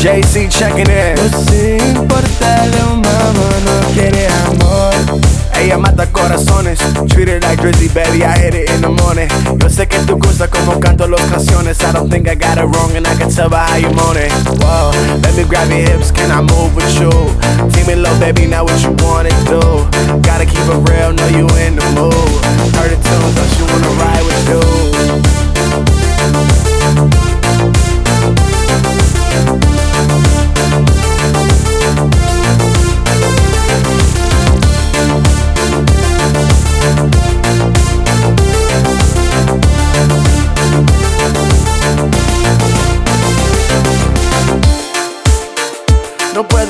checking in. No se importa, Lil Mama no quiere amor. Ella mata corazones, treat it like Drizzy, baby, I hit it in the morning. Yo sé que tú gusta como canto las canciones. I don't think I got it wrong, and I can tell by how you moan it. Whoa, let me grab your hips, can I move with you? Team me low, baby, now what you wanna do? Gotta keep it real, know you in the mood.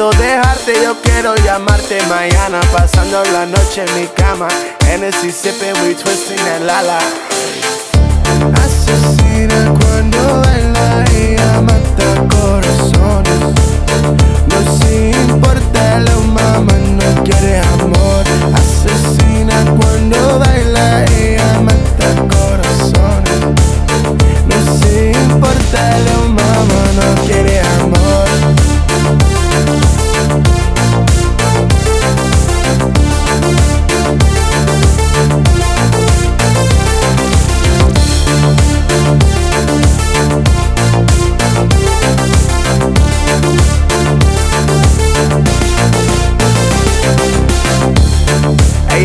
Dejarte, yo quiero llamarte mañana Pasando la noche en mi cama Hennessy sipping, we twisting and lala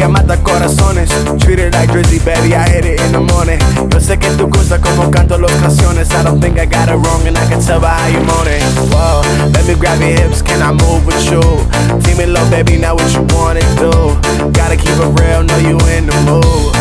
Ella mata corazones, treat it like Drizzy, baby, I hit it in the morning. Yo sé que tú gusta como canto las canciones. I don't think I got it wrong, and I can tell by how you moan it. Whoa, let me grab your hips, can I move with you? Team me low, baby, now what you wanna do? Gotta keep it real, know you in the mood.